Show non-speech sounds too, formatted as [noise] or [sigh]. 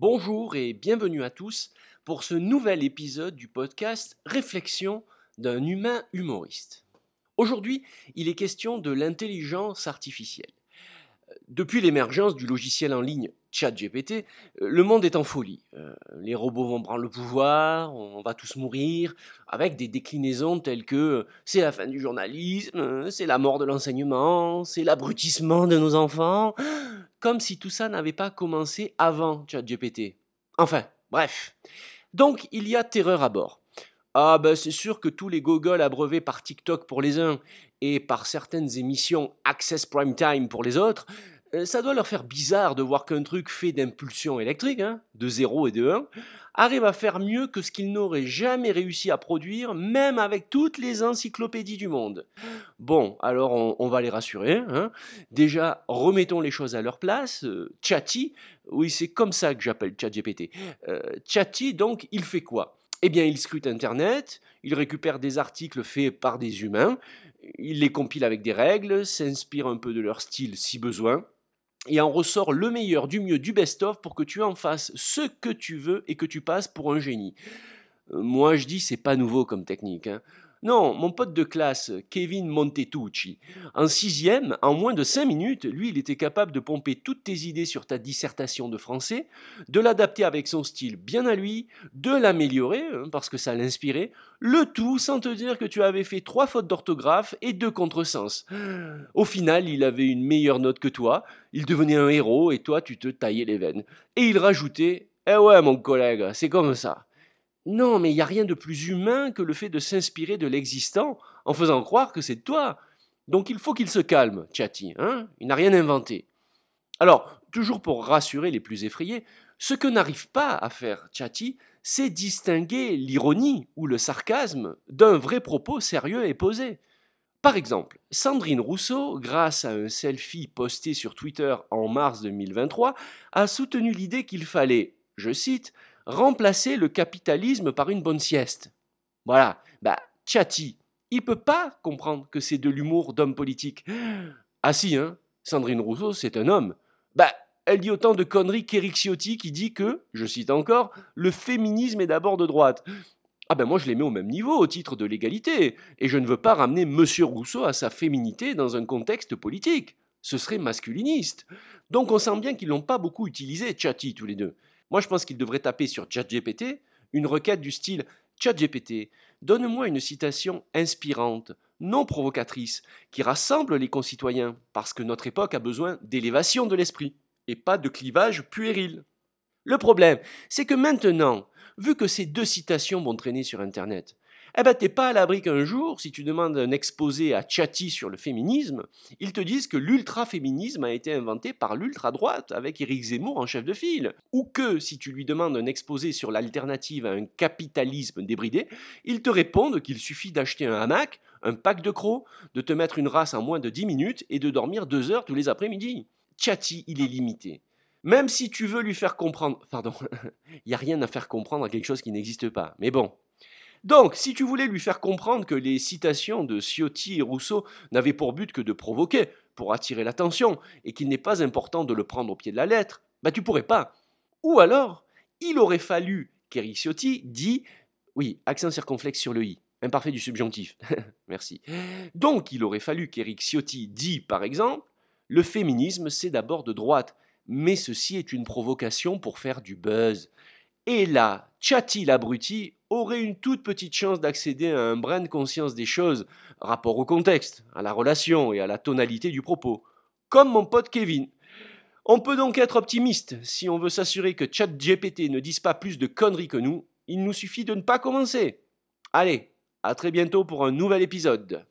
Bonjour et bienvenue à tous pour ce nouvel épisode du podcast Réflexion d'un humain humoriste. Aujourd'hui, il est question de l'intelligence artificielle. Depuis l'émergence du logiciel en ligne ChatGPT, le monde est en folie. Euh, les robots vont prendre le pouvoir, on va tous mourir, avec des déclinaisons telles que c'est la fin du journalisme, c'est la mort de l'enseignement, c'est l'abrutissement de nos enfants, comme si tout ça n'avait pas commencé avant ChatGPT. Enfin, bref. Donc il y a terreur à bord. Ah ben c'est sûr que tous les gogoles abreuvés par TikTok pour les uns et par certaines émissions Access Prime Time pour les autres, ça doit leur faire bizarre de voir qu'un truc fait d'impulsion électrique, hein, de 0 et de 1, arrive à faire mieux que ce qu'ils n'auraient jamais réussi à produire, même avec toutes les encyclopédies du monde. Bon, alors on, va les rassurer. Hein. Déjà, remettons les choses à leur place. Euh, oui, c'est comme ça que j'appelle ChatGPT. Euh, donc, il fait quoi? Eh bien, il scrute Internet, il récupère des articles faits par des humains, il les compile avec des règles, s'inspire un peu de leur style si besoin, et en ressort le meilleur, du mieux, du best-of pour que tu en fasses ce que tu veux et que tu passes pour un génie. Euh, moi, je dis, c'est pas nouveau comme technique. Hein. Non, mon pote de classe, Kevin Montetucci, en sixième, en moins de cinq minutes, lui, il était capable de pomper toutes tes idées sur ta dissertation de français, de l'adapter avec son style bien à lui, de l'améliorer, hein, parce que ça l'inspirait, le tout sans te dire que tu avais fait trois fautes d'orthographe et deux contresens. Au final, il avait une meilleure note que toi, il devenait un héros et toi, tu te taillais les veines. Et il rajoutait Eh ouais, mon collègue, c'est comme ça. Non, mais il n'y a rien de plus humain que le fait de s'inspirer de l'existant en faisant croire que c'est toi. Donc il faut qu'il se calme, Chatty, hein Il n'a rien inventé. Alors, toujours pour rassurer les plus effrayés, ce que n'arrive pas à faire Chatty, c'est distinguer l'ironie ou le sarcasme d'un vrai propos sérieux et posé. Par exemple, Sandrine Rousseau, grâce à un selfie posté sur Twitter en mars 2023, a soutenu l'idée qu'il fallait, je cite, remplacer le capitalisme par une bonne sieste. Voilà, bah, Chatty, il peut pas comprendre que c'est de l'humour d'homme politique. Ah si, hein, Sandrine Rousseau, c'est un homme. Bah, elle dit autant de conneries qu'Éric Ciotti qui dit que, je cite encore, le féminisme est d'abord de droite. Ah ben moi je les mets au même niveau au titre de l'égalité, et je ne veux pas ramener Monsieur Rousseau à sa féminité dans un contexte politique. Ce serait masculiniste. Donc on sent bien qu'ils n'ont pas beaucoup utilisé Chatty tous les deux. Moi, je pense qu'il devrait taper sur ChatGPT une requête du style ChatGPT, donne-moi une citation inspirante, non provocatrice, qui rassemble les concitoyens, parce que notre époque a besoin d'élévation de l'esprit, et pas de clivage puéril. Le problème, c'est que maintenant, vu que ces deux citations vont traîner sur Internet, eh ben t'es pas à l'abri qu'un jour, si tu demandes un exposé à Chatty sur le féminisme, ils te disent que l'ultra-féminisme a été inventé par l'ultra-droite avec Éric Zemmour en chef de file. Ou que, si tu lui demandes un exposé sur l'alternative à un capitalisme débridé, ils te répondent qu'il suffit d'acheter un hamac, un pack de crocs, de te mettre une race en moins de 10 minutes et de dormir deux heures tous les après-midi. Chatty, il est limité. Même si tu veux lui faire comprendre... Pardon, [laughs] il n'y a rien à faire comprendre à quelque chose qui n'existe pas. Mais bon, donc, si tu voulais lui faire comprendre que les citations de Ciotti et Rousseau n'avaient pour but que de provoquer, pour attirer l'attention, et qu'il n'est pas important de le prendre au pied de la lettre, bah tu pourrais pas. Ou alors, il aurait fallu qu'Eric Ciotti dit, oui, accent circonflexe sur le i, imparfait du subjonctif, [laughs] merci. Donc, il aurait fallu qu'Eric Ciotti dit, par exemple, le féminisme c'est d'abord de droite, mais ceci est une provocation pour faire du buzz. Et là, Chatty l'abruti aurait une toute petite chance d'accéder à un brin de conscience des choses, rapport au contexte, à la relation et à la tonalité du propos. Comme mon pote Kevin. On peut donc être optimiste si on veut s'assurer que ChatGPT ne dise pas plus de conneries que nous. Il nous suffit de ne pas commencer. Allez, à très bientôt pour un nouvel épisode.